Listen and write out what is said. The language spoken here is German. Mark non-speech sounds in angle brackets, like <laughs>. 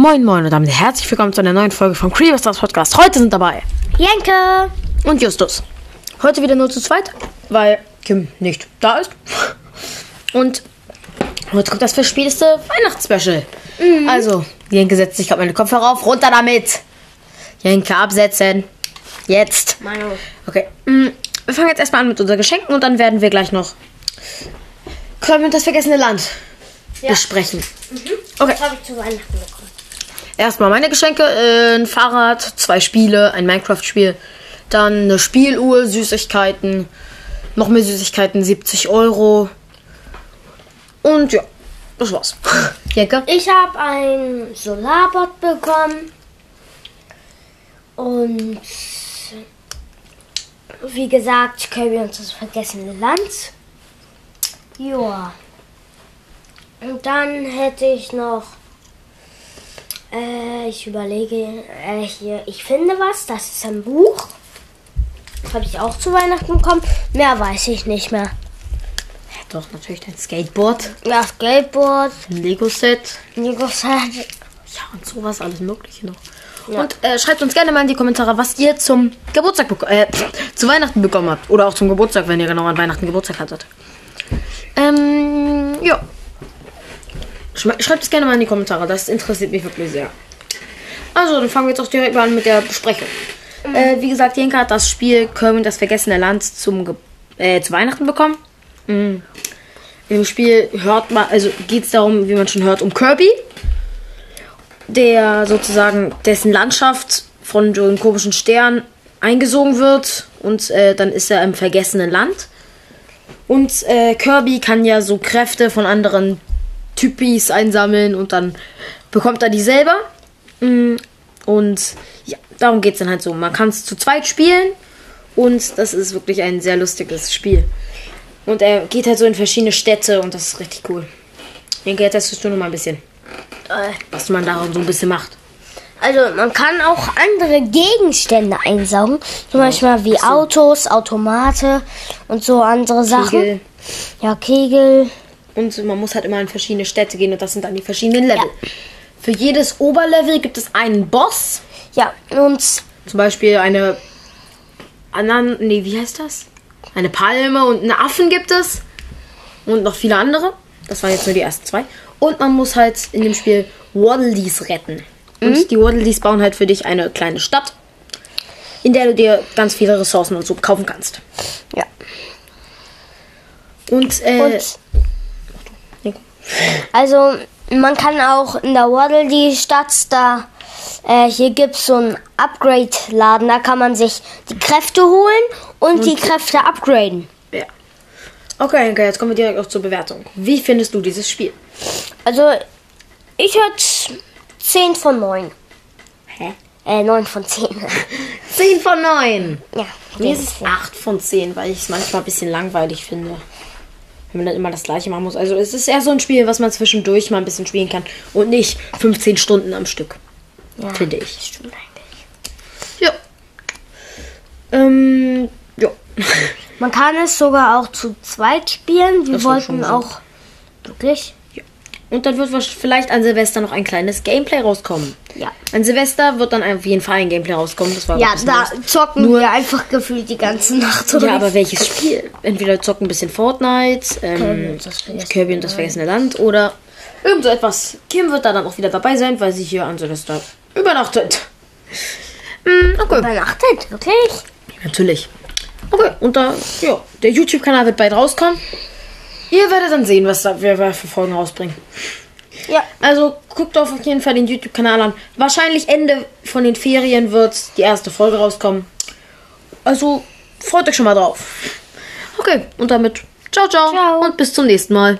Moin Moin und damit herzlich willkommen zu einer neuen Folge vom Creeper Stars Podcast. Heute sind dabei Jenke. und Justus. Heute wieder nur zu zweit, weil Kim nicht da ist. Und heute kommt das verspäteste Weihnachtsspecial. Also, Jenke setzt sich gerade meine Kopfhörer auf, runter damit. Jenke absetzen. Jetzt. Okay, mm, wir fangen jetzt erstmal an mit unseren Geschenken und dann werden wir gleich noch Kirby und das vergessene Land besprechen. Okay. Das habe ich zu Weihnachten bekommen. Erstmal meine Geschenke, äh, ein Fahrrad, zwei Spiele, ein Minecraft-Spiel, dann eine Spieluhr, Süßigkeiten, noch mehr Süßigkeiten, 70 Euro. Und ja, das war's. <laughs> Jenke? Ich habe ein Solarbot bekommen. Und wie gesagt, Kirby und das vergessene Land. Ja. Und dann hätte ich noch. Äh, ich überlege. Äh, hier, ich finde was. Das ist ein Buch. Habe ich auch zu Weihnachten bekommen. Mehr weiß ich nicht mehr. Doch, natürlich dein Skateboard, Ja, Skateboard, ein Lego-Set, Lego-Set. ja und sowas, alles mögliche noch. Und äh, schreibt uns gerne mal in die Kommentare, was ihr zum Geburtstag äh, zu Weihnachten bekommen habt. Oder auch zum Geburtstag, wenn ihr genau an Weihnachten Geburtstag hattet. Ähm, ja. Schreibt es gerne mal in die Kommentare, das interessiert mich wirklich sehr. Also, dann fangen wir jetzt auch direkt mal an mit der Besprechung. Äh, wie gesagt, Jenka hat das Spiel Kirby das vergessene Land zum Ge äh, zu Weihnachten bekommen. Mhm. Im Spiel hört man, also geht es darum, wie man schon hört, um Kirby, der sozusagen dessen Landschaft von so einem komischen Stern eingesogen wird und äh, dann ist er im vergessenen Land. Und äh, Kirby kann ja so Kräfte von anderen Typis einsammeln und dann bekommt er die selber. Mm, Und ja, darum geht es dann halt so. Man kann es zu zweit spielen und das ist wirklich ein sehr lustiges Spiel. Und er geht halt so in verschiedene Städte und das ist richtig cool. Ich denke, jetzt testest du noch mal ein bisschen, Äh, was man da so ein bisschen macht. Also man kann auch andere Gegenstände einsaugen. Zum Beispiel wie Autos, Automate und so andere Sachen. Kegel. Ja, Kegel. Und man muss halt immer in verschiedene Städte gehen und das sind dann die verschiedenen Level. Für jedes Oberlevel gibt es einen Boss. Ja, und Zum Beispiel eine Anan nee, wie heißt das? Eine Palme und einen Affen gibt es. Und noch viele andere. Das waren jetzt nur die ersten zwei. Und man muss halt in dem Spiel Waddledees retten. Und die Waddledees bauen halt für dich eine kleine Stadt, in der du dir ganz viele Ressourcen und so kaufen kannst. ja. Und, äh, Und also man kann auch in der Waddle die Stadt da äh, hier gibt es so einen Upgrade-Laden, da kann man sich die Kräfte holen und, die Kräfte upgraden. ja. Okay, okay, jetzt kommen wir direkt auch zur Bewertung. Wie findest du dieses Spiel? Also ich hätte 10 von 9. Hä? Äh, 9 von 10. 10 <laughs> von 9. ja, Mir ist es 8 von 10, weil ich es manchmal ein bisschen langweilig finde. Wenn man dann immer das gleiche machen muss. Also es ist eher so ein Spiel, was man zwischendurch mal ein bisschen spielen kann. Und nicht 15 Stunden am Stück. ja. Finde ich. Stimmt eigentlich. Ja. Ähm, ja. Man kann es sogar auch zu zweit spielen. Wir Das wollten auch wirklich. Und dann wird vielleicht an Silvester noch ein kleines Gameplay rauskommen. Ja. An Silvester wird dann auf jeden Fall ein Gameplay rauskommen. Das war Ja, da Neues. zocken Nur- wir einfach gefühlt die ganze Nacht. Ja, aber welches Spiel? Entweder zocken ein bisschen Fortnite, Kirby ähm, und das vergessene Kirby und das vergessene Land oder irgend so etwas. Kim wird da dann auch wieder dabei sein, weil sie hier an Silvester übernachtet. Mm, okay, Übernachtet, wirklich? natürlich. Okay, und da, ja, der YouTube-Kanal wird bald rauskommen. Ihr werdet dann sehen, was wir für Folgen rausbringen. Ja. Also guckt auf jeden Fall den YouTube-Kanal an. Wahrscheinlich Ende von den Ferien wird die erste Folge rauskommen. Also freut euch schon mal drauf. Okay, und damit ciao, ciao, Ciao. und bis zum nächsten Mal.